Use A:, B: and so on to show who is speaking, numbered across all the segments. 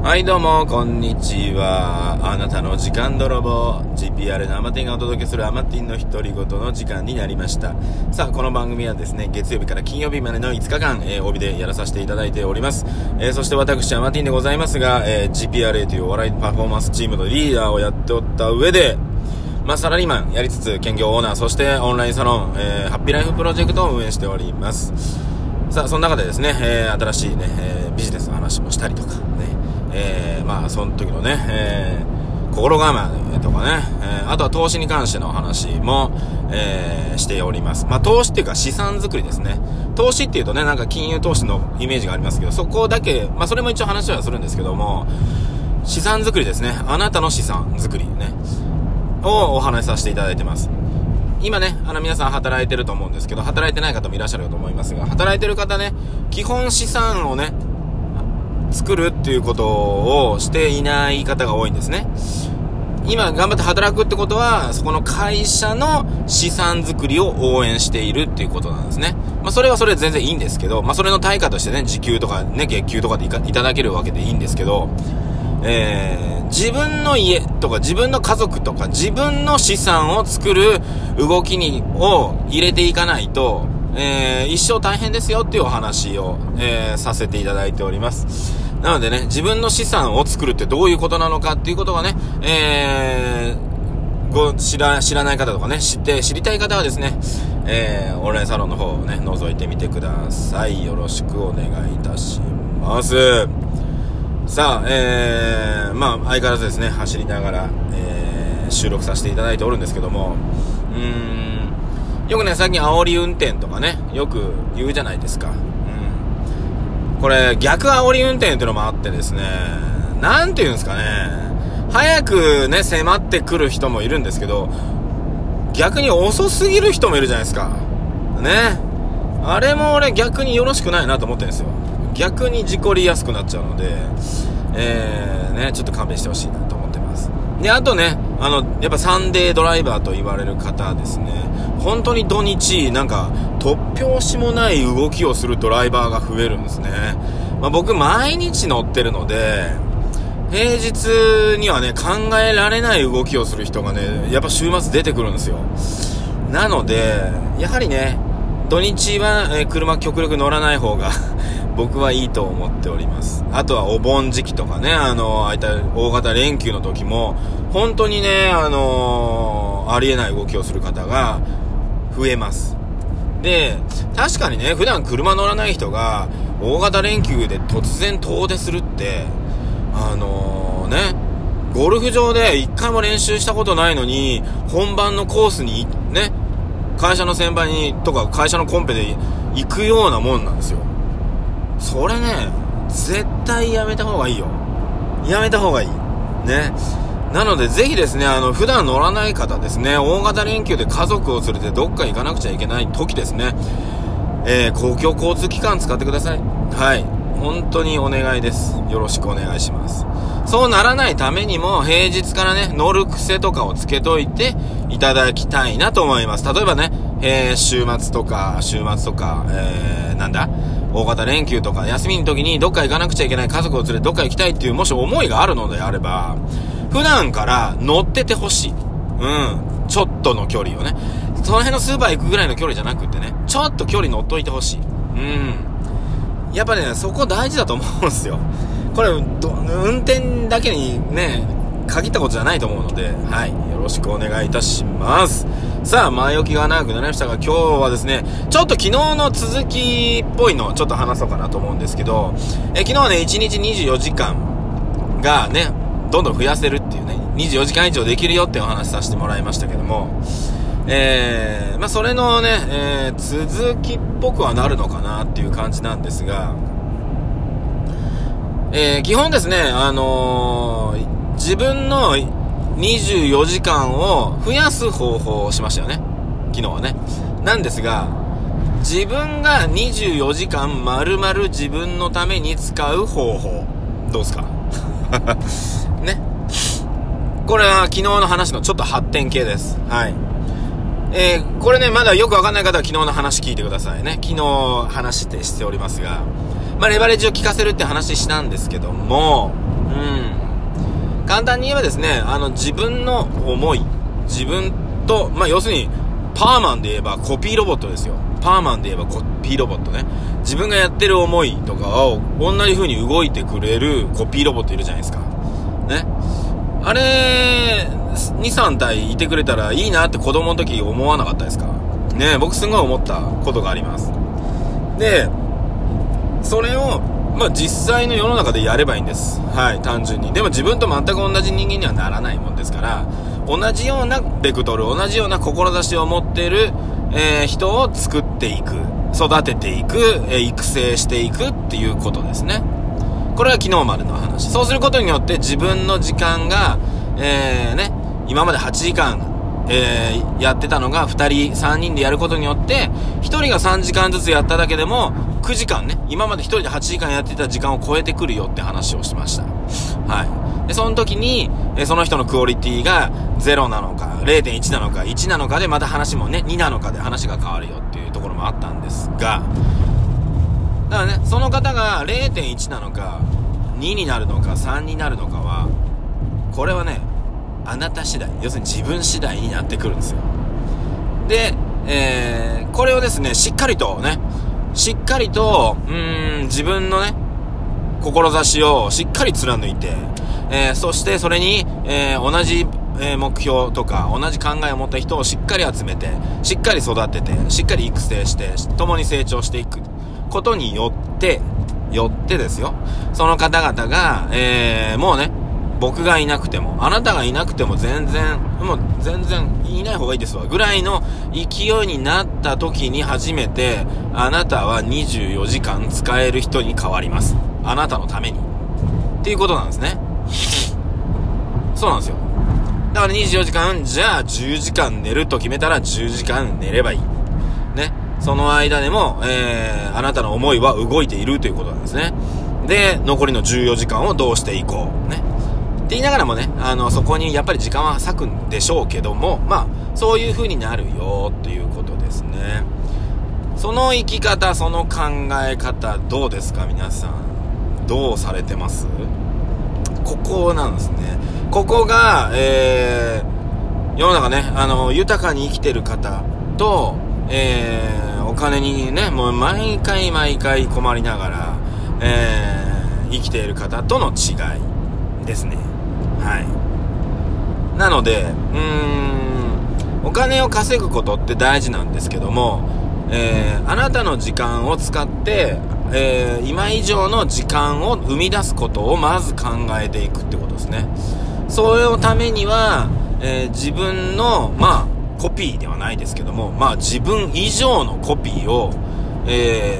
A: はいどうも、こんにちは。あなたの時間泥棒、GPR のアマティンがお届けするアマティンの独り言の時間になりました。さあ、この番組はですね、月曜日から金曜日までの5日間、えー、帯でやらさせていただいております。えー、そして私、アマティンでございますが、えー、GPRA というお笑いパフォーマンスチームのリーダーをやっておった上で、まあ、サラリーマンやりつつ、兼業オーナー、そしてオンラインサロン、えー、ハッピーライフプロジェクトを運営しております。さあ、その中でですね、えー、新しいね、えー、ビジネスの話もしたりとか、えー、まあ、その時のね、えー、心構えとかね、えー、あとは投資に関しての話も、えー、しております。まあ、投資っていうか資産作りですね。投資っていうとね、なんか金融投資のイメージがありますけど、そこだけ、まあ、それも一応話はするんですけども、資産作りですね。あなたの資産作りね、をお話しさせていただいてます。今ね、あの皆さん働いてると思うんですけど、働いてない方もいらっしゃると思いますが、働いてる方ね、基本資産をね、作るっていうことをしていない方が多いんですね。今頑張って働くってことは、そこの会社の資産作りを応援しているっていうことなんですね。まあそれはそれで全然いいんですけど、まあそれの対価としてね、時給とかね、月給とかでいただけるわけでいいんですけど、えー、自分の家とか自分の家族とか自分の資産を作る動きに、を入れていかないと、えー、一生大変ですよっていうお話を、えー、させていただいております。なのでね、自分の資産を作るってどういうことなのかっていうことがね、えー、ご、知ら、知らない方とかね、知って、知りたい方はですね、えー、オンラインサロンの方をね、覗いてみてください。よろしくお願いいたします。さあ、えー、まあ、相変わらずですね、走りながら、えー、収録させていただいておるんですけども、うーん、よくね、最近煽り運転とかね、よく言うじゃないですか。うん。これ、逆煽り運転っていうのもあってですね、なんて言うんですかね、早くね、迫ってくる人もいるんですけど、逆に遅すぎる人もいるじゃないですか。ね。あれも俺逆によろしくないなと思ってるんですよ。逆に事故りやすくなっちゃうので、えー、ね、ちょっと勘弁してほしいなと思ってます。で、あとね、あの、やっぱサンデードライバーと言われる方ですね、本当に土日、なんか、突拍子もない動きをするドライバーが増えるんですね。まあ、僕、毎日乗ってるので、平日にはね、考えられない動きをする人がね、やっぱ週末出てくるんですよ。なので、やはりね、土日は、え車極力乗らない方が 僕はいいと思っております。あとはお盆時期とかね、あの、ああいった大型連休の時も、本当にね、あのありえない動きをする方が増えます。で、確かにね、普段車乗らない人が、大型連休で突然遠出するって、あのー、ね、ゴルフ場で一回も練習したことないのに、本番のコースに、ね、会社の先輩に、とか会社のコンペで行くようなもんなんですよ。それね、絶対やめた方がいいよ。やめた方がいい。ね。なので、ぜひですね、あの、普段乗らない方ですね、大型連休で家族を連れてどっか行かなくちゃいけない時ですね、えー、公共交通機関使ってください。はい。本当にお願いです。よろしくお願いします。そうならないためにも、平日からね、乗る癖とかをつけといていただきたいなと思います。例えばね、えー、週末とか、週末とか、えー、なんだ大型連休とか休みの時にどっか行かなくちゃいけない家族を連れてどっか行きたいっていうもし思いがあるのであれば、普段から乗っててほしい。うん。ちょっとの距離をね。その辺のスーパー行くぐらいの距離じゃなくてね、ちょっと距離乗っといてほしい。うん。やっぱね、そこ大事だと思うんですよ。これ、運転だけにね、限ったことじゃないと思うので、はい。よろしくお願いいたします。さあ、前置きが長くなりましたが、今日はですね、ちょっと昨日の続きっぽいのをちょっと話そうかなと思うんですけど、え昨日はね、1日24時間がね、どんどん増やせるっていうね、24時間以上できるよってお話しさせてもらいましたけども、えー、まあ、それのね、えー、続きっぽくはなるのかなっていう感じなんですが、えー、基本ですね、あのー、自分の24時間を増やす方法をしましたよね。昨日はね。なんですが、自分が24時間丸々自分のために使う方法。どうすか？ね。これは昨日の話のちょっと発展系です。はい。えー、これね、まだよくわかんない方は昨日の話聞いてくださいね。昨日話してしておりますが、まあ、レバレッジを効かせるって話したんですけども、うん。簡単に言えばですね、あの、自分の思い、自分と、まあ、要するに、パーマンで言えばコピーロボットですよ。パーマンで言えばコピーロボットね。自分がやってる思いとかを同じ風に動いてくれるコピーロボットいるじゃないですか。ね。あれ、2、3体いてくれたらいいなって子供の時思わなかったですか？ね僕すごい思ったことがあります。で、それを、まあ、実際の世の中でやればいいんです。はい、単純に。でも自分と全く同じ人間にはならないもんですから、同じようなベクトル、同じような志を持ってる、えー、人を作っていく、育てていく、えー、育成していくっていうことですね。これは昨日までの話。そうすることによって自分の時間が、えー、ね、今まで8時間、えー、やってたのが2人、3人でやることによって、1人が3時間ずつやっただけでも、9時間ね、今まで1人で8時間やってた時間を超えてくるよって話をしました。はい。で、その時に、えその人のクオリティが0なのか、0.1なのか、1なのかで、また話もね、2なのかで話が変わるよっていうところもあったんですが、だからね、その方が0.1なのか、2になるのか、3になるのかは、これはね、あなた次第、要するに自分次第になってくるんですよ。で、えー、これをですね、しっかりとね、しっかりと、うーん、自分のね、志をしっかり貫いて、えー、そしてそれに、えー、同じ、えー、目標とか、同じ考えを持った人をしっかり集めて、しっかり育てて、しっかり育成して、共に成長していくことによって、よってですよ。その方々が、えー、もうね、僕がいなくても、あなたがいなくても全然、もう全然いない方がいいですわ。ぐらいの勢いになった時に初めて、あなたは24時間使える人に変わります。あなたのために。っていうことなんですね。そうなんですよ。だから24時間、じゃあ10時間寝ると決めたら10時間寝ればいい。ね。その間でも、えー、あなたの思いは動いているということなんですね。で、残りの14時間をどうしていこう。ね。って言いながらもね、あの、そこにやっぱり時間は割くんでしょうけども、まあ、そういう風になるよっていうことですね。その生き方、その考え方、どうですか皆さん。どうされてます？ここなんですね。ここが、えー、世の中ね、あの、豊かに生きてる方と、えー、金にね、もう毎回毎回困りながら、えー、生きている方との違いですね。はい。なので、うーん、お金を稼ぐことって大事なんですけども、えー、あなたの時間を使って、えー、今以上の時間を生み出すことをまず考えていくってことですね。それのためには、えー、自分の、まあ、コピーではないですけども、まあ自分以上のコピーを、え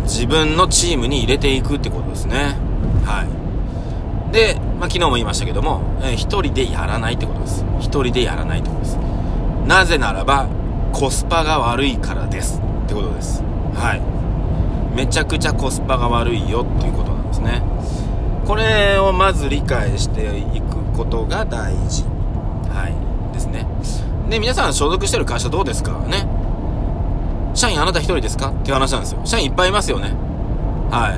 A: ー、自分のチームに入れていくってことですね。はい。で、まあ、昨日も言いましたけども、えー、一人でやらないってことです。一人でやらないってことです。なぜならば、コスパが悪いからです。ってことです。はい。めちゃくちゃコスパが悪いよっていうことなんですね。これをまず理解していくことが大事。はい。ですね。で、皆さん所属してる会社どうですか？ね。社員あなた一人ですか？って話なんですよ。社員いっぱいいますよね。は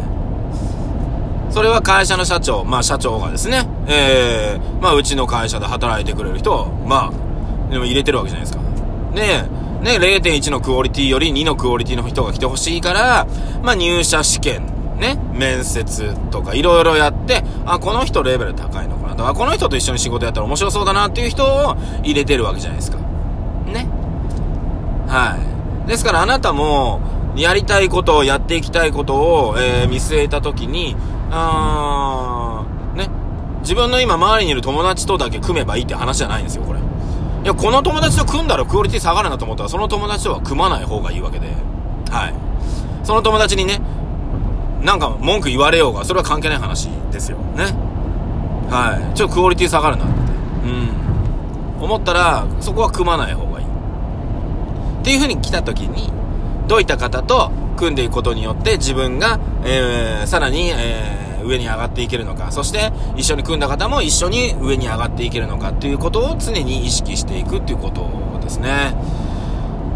A: い。それは会社の社長、まあ社長がですね、えー、まあうちの会社で働いてくれる人を、まあ、でも入れてるわけじゃないですか。で、ね、0.1のクオリティより2のクオリティの人が来てほしいから、まあ入社試験、ね、面接とかいろいろやって、あ、この人レベル高いのとか、この人と一緒に仕事やったら面白そうだなっていう人を入れてるわけじゃないですか。ね。はい。ですからあなたも、やりたいことをやっていきたいことを、えー、見据えたときに、あー、ね。自分の今周りにいる友達とだけ組めばいいって話じゃないんですよ、これ。いや、この友達と組んだらクオリティ下がるなと思ったら、その友達とは組まない方がいいわけで。はい。その友達にね、なんか文句言われようが、それは関係ない話ですよ。ね。はい。ちょっとクオリティ下がるなって。うん。思ったら、そこは組まない方がいい。っていう風に来た時に、どういった方と組んでいくことによって自分が、えー、さらに、えー、上に上がっていけるのか、そして一緒に組んだ方も一緒に上に上がっていけるのかっていうことを常に意識していくっていうことですね。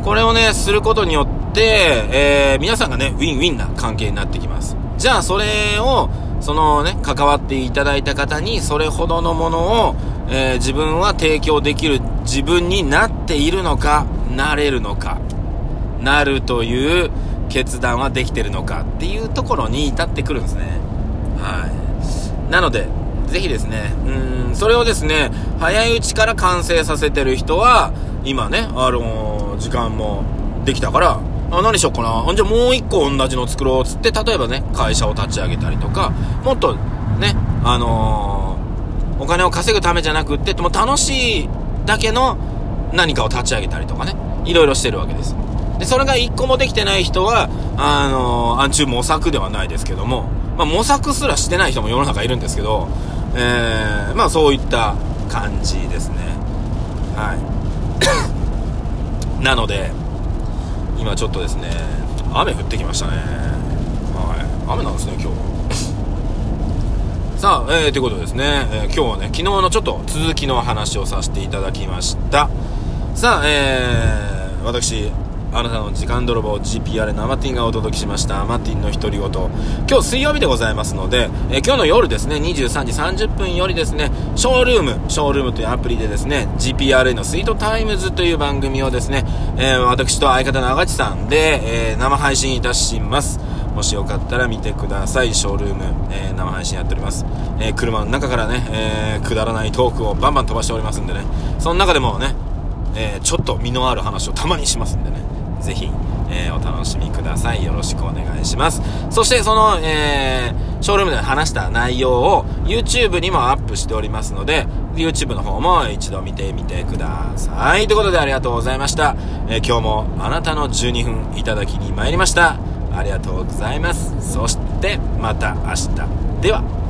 A: これをね、することによって、えー、皆さんがね、ウィンウィンな関係になってきます。じゃあ、それをそのね、関わっていただいた方にそれほどのものを、えー、自分は提供できる自分になっているのか、なれるのか、なるという決断はできてるのかっていうところに至ってくるんですね。はい。なので、ぜひですね、うん、それをですね、早いうちから完成させてる人は、今ね、あのー、時間もできたから、あ、何しよっかな。じゃあもう一個同じの作ろうっつって、例えばね、会社を立ち上げたりとか、もっとね、あのー、お金を稼ぐためじゃなくって、も楽しいだけの何かを立ち上げたりとかね、いろいろしてるわけです。で、それが一個もできてない人は、あのー、暗中模索ではないですけども、まあ、模索すらしてない人も世の中いるんですけど、えー、まあそういった感じですね。はい。なので、今ちょっとですね雨降ってきましたね。はい。雨なんですね今日さあ、えー、ということですね、えー、今日はね昨日のちょっと続きの話をさせていただきました。さあえー、私あなたの時間泥棒 GPR 生ティンがお届けしました。マティンの独り言。今日水曜日でございますので、え、今日の夜ですね23時30分よりですねショールームショールームというアプリでですね GPRA のスイートタイムズという番組をですね、えー、私と相方のあちさんで、えー、生配信いたします。もしよかったら見てください。ショールーム、えー、生配信やっております。え、車の中からね、え、くだらないトークをバンバン飛ばしておりますんでね、その中でもね、えちょっと身のある話をたまにしますんでね、ぜひ、えー、お楽しみください。よろしくお願いします。そして、その、えー、ショールームで話した内容を YouTube にもアップしておりますので、YouTube の方も一度見てみてください。ということでありがとうございました。えー、今日もあなたの12分いただきに参りました。ありがとうございます。そして、また明日。では。